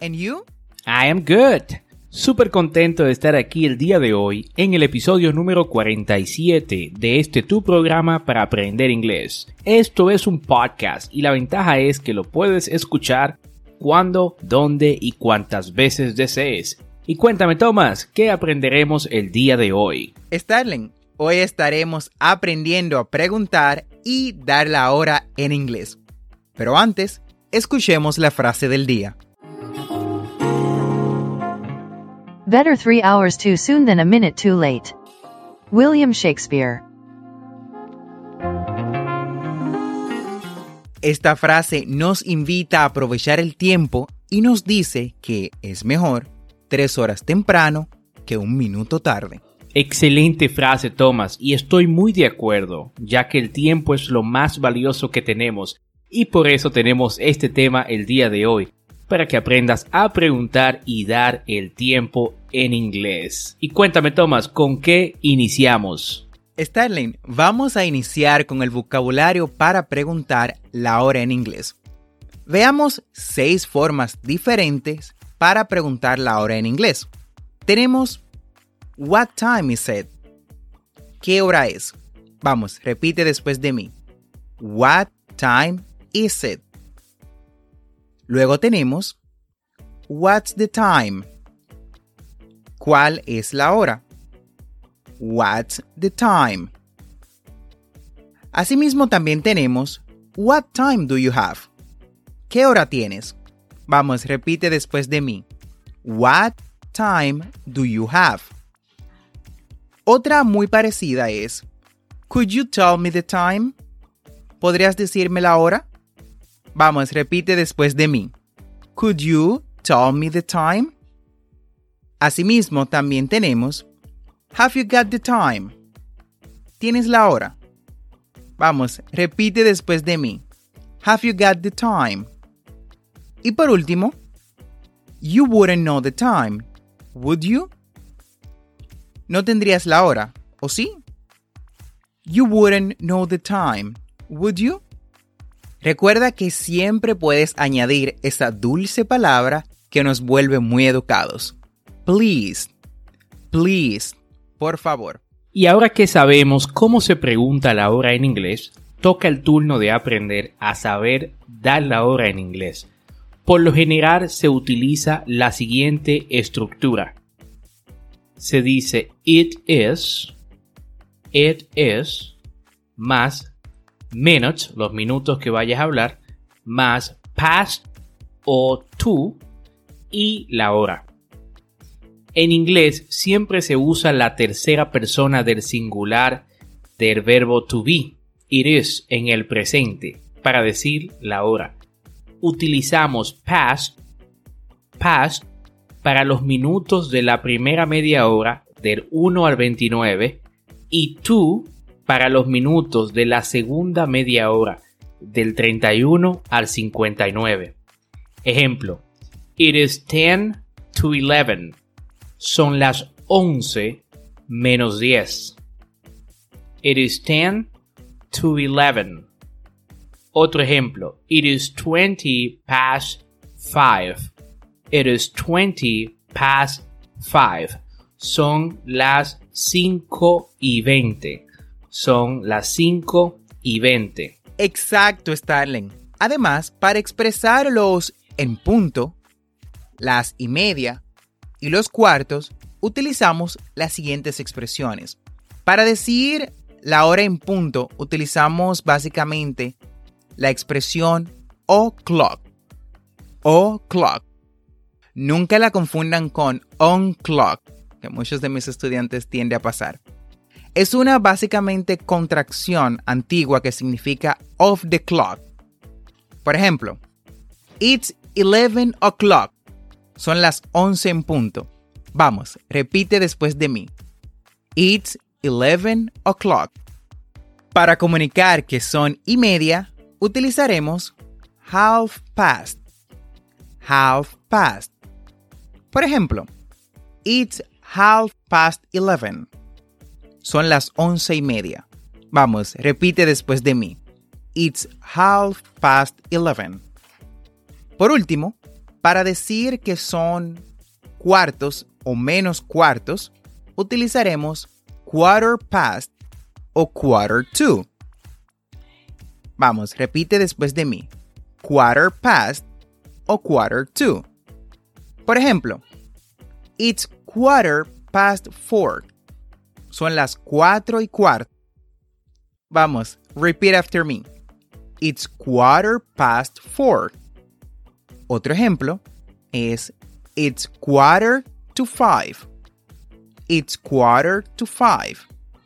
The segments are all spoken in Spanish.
And you? I am good. Súper contento de estar aquí el día de hoy en el episodio número 47 de este tu programa para aprender inglés. Esto es un podcast y la ventaja es que lo puedes escuchar cuando, dónde y cuántas veces desees. Y cuéntame Thomas, ¿qué aprenderemos el día de hoy? Starling, hoy estaremos aprendiendo a preguntar y dar la hora en inglés. Pero antes, escuchemos la frase del día. Better three hours too soon than a minute too late. William Shakespeare. Esta frase nos invita a aprovechar el tiempo y nos dice que es mejor tres horas temprano que un minuto tarde. Excelente frase, Thomas, y estoy muy de acuerdo, ya que el tiempo es lo más valioso que tenemos, y por eso tenemos este tema el día de hoy, para que aprendas a preguntar y dar el tiempo en inglés. Y cuéntame, Thomas, ¿con qué iniciamos? Starling, vamos a iniciar con el vocabulario para preguntar la hora en inglés. Veamos seis formas diferentes para preguntar la hora en inglés. Tenemos What time is it? ¿Qué hora es? Vamos, repite después de mí. What time is it? Luego tenemos What's the time? ¿Cuál es la hora? What's the time? Asimismo también tenemos What time do you have? ¿Qué hora tienes? Vamos, repite después de mí. What time do you have? Otra muy parecida es Could you tell me the time? ¿Podrías decirme la hora? Vamos, repite después de mí. Could you tell me the time? Asimismo también tenemos Have you got the time? ¿Tienes la hora? Vamos, repite después de mí. Have you got the time? Y por último, You wouldn't know the time, would you? No tendrías la hora, ¿o sí? You wouldn't know the time, would you? Recuerda que siempre puedes añadir esa dulce palabra que nos vuelve muy educados. Please, please, por favor. Y ahora que sabemos cómo se pregunta la hora en inglés, toca el turno de aprender a saber dar la hora en inglés. Por lo general se utiliza la siguiente estructura. Se dice it is, it is, más minutes, los minutos que vayas a hablar, más past o to y la hora. En inglés siempre se usa la tercera persona del singular del verbo to be, it is, en el presente, para decir la hora. Utilizamos past, past, para los minutos de la primera media hora del 1 al 29 y to para los minutos de la segunda media hora del 31 al 59. Ejemplo, it is 10 to 11. Son las 11 menos 10. It is 10 to 11. Otro ejemplo. It is 20 past 5. It is 20 past 5. Son las 5 y 20. Son las 5 y 20. Exacto, Starling. Además, para expresar los en punto, las y media y los cuartos, utilizamos las siguientes expresiones. Para decir la hora en punto, utilizamos básicamente la expresión o'clock. O'clock. Nunca la confundan con on clock, que muchos de mis estudiantes tienden a pasar. Es una básicamente contracción antigua que significa off the clock. Por ejemplo, it's 11 o'clock. Son las 11 en punto. Vamos, repite después de mí. It's 11 o'clock. Para comunicar que son y media, utilizaremos half past. Half past. Por ejemplo, it's half past 11. Son las once y media. Vamos, repite después de mí. It's half past 11. Por último, para decir que son cuartos o menos cuartos, utilizaremos quarter past o quarter to. Vamos, repite después de mí. Quarter past o quarter to. Por ejemplo, it's quarter past four. Son las cuatro y cuarto. Vamos, repeat after me. It's quarter past four. Otro ejemplo es It's quarter to five. It's quarter to five.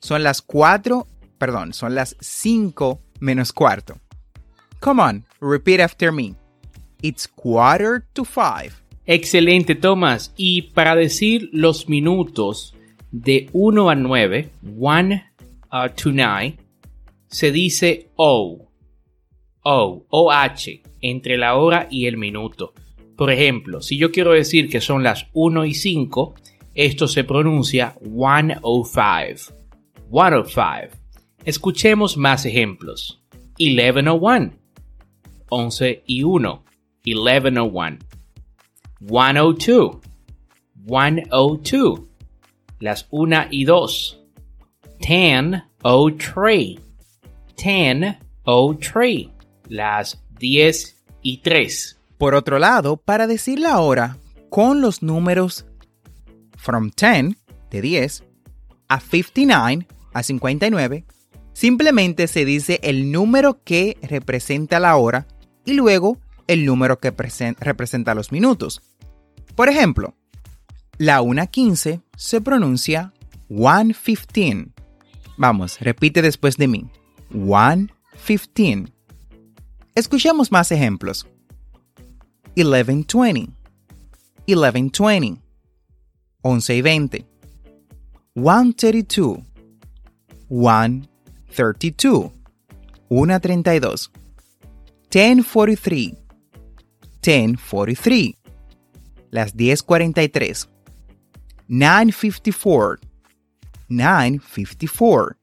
Son las cuatro, perdón, son las cinco menos cuarto. Come on, repeat after me. It's quarter to five. Excelente, Thomas. Y para decir los minutos de 1 a 9, 1 uh, to 9, se dice O. O, OH, entre la hora y el minuto. Por ejemplo, si yo quiero decir que son las 1 y 5, esto se pronuncia 105. 105. Escuchemos más ejemplos. 1101. 11 y 1. 1101. 102. 102. Las 1 y 2. 1003. 1003. Las 10 y 3. Por otro lado, para decir la hora con los números from 10, de 10, a 59, a 59, simplemente se dice el número que representa la hora y luego el número que representa los minutos. Por ejemplo, la 1.15 se pronuncia 1.15. Vamos, repite después de mí. 1.15. Escuchemos más ejemplos. 11.20. 11.20. 11 y 20. 132. 132. 132. 1043. 1043. Las 1043. 954. 954.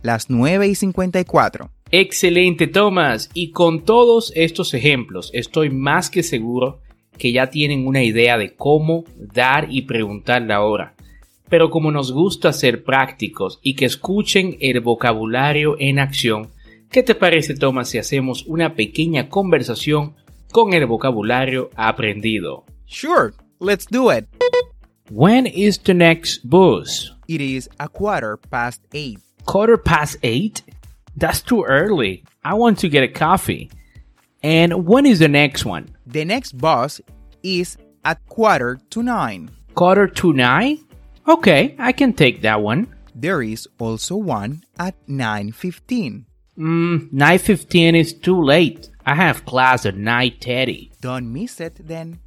Las 9 y 54. Excelente, Thomas. Y con todos estos ejemplos, estoy más que seguro que ya tienen una idea de cómo dar y preguntar la hora. Pero como nos gusta ser prácticos y que escuchen el vocabulario en acción, ¿qué te parece, Thomas, si hacemos una pequeña conversación con el vocabulario aprendido? Sure, let's do it. When is the next bus? It is a quarter past eight. Quarter past eight? That's too early. I want to get a coffee. And when is the next one? The next bus is at quarter to nine. Quarter to nine? Okay, I can take that one. There is also one at 9.15. Mm, 9.15 is too late. I have class at 9.30. Don't miss it then.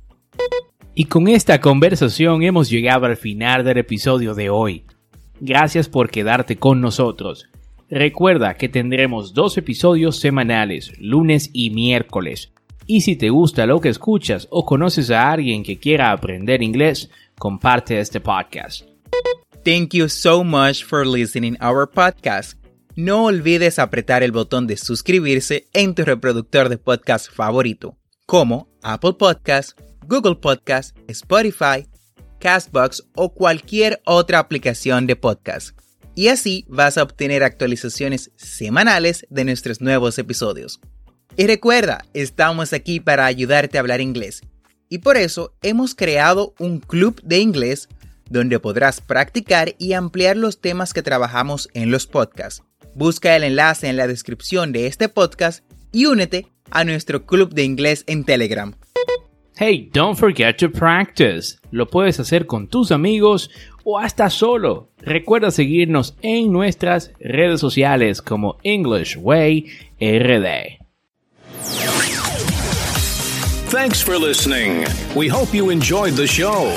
Y con esta conversación hemos llegado al final del episodio de hoy. Gracias por quedarte con nosotros. Recuerda que tendremos dos episodios semanales, lunes y miércoles. Y si te gusta lo que escuchas o conoces a alguien que quiera aprender inglés, comparte este podcast. Thank you so much for listening our podcast. no olvides apretar el botón de suscribirse en tu reproductor de podcast favorito, como Apple Podcast, Google Podcast, Spotify, Castbox o cualquier otra aplicación de podcast. Y así vas a obtener actualizaciones semanales de nuestros nuevos episodios. Y recuerda, estamos aquí para ayudarte a hablar inglés. Y por eso hemos creado un club de inglés donde podrás practicar y ampliar los temas que trabajamos en los podcasts. Busca el enlace en la descripción de este podcast y únete a nuestro club de inglés en Telegram. Hey, don't forget to practice. Lo puedes hacer con tus amigos o hasta solo. Recuerda seguirnos en nuestras redes sociales como English Way RD. Thanks for listening. We hope you enjoyed the show.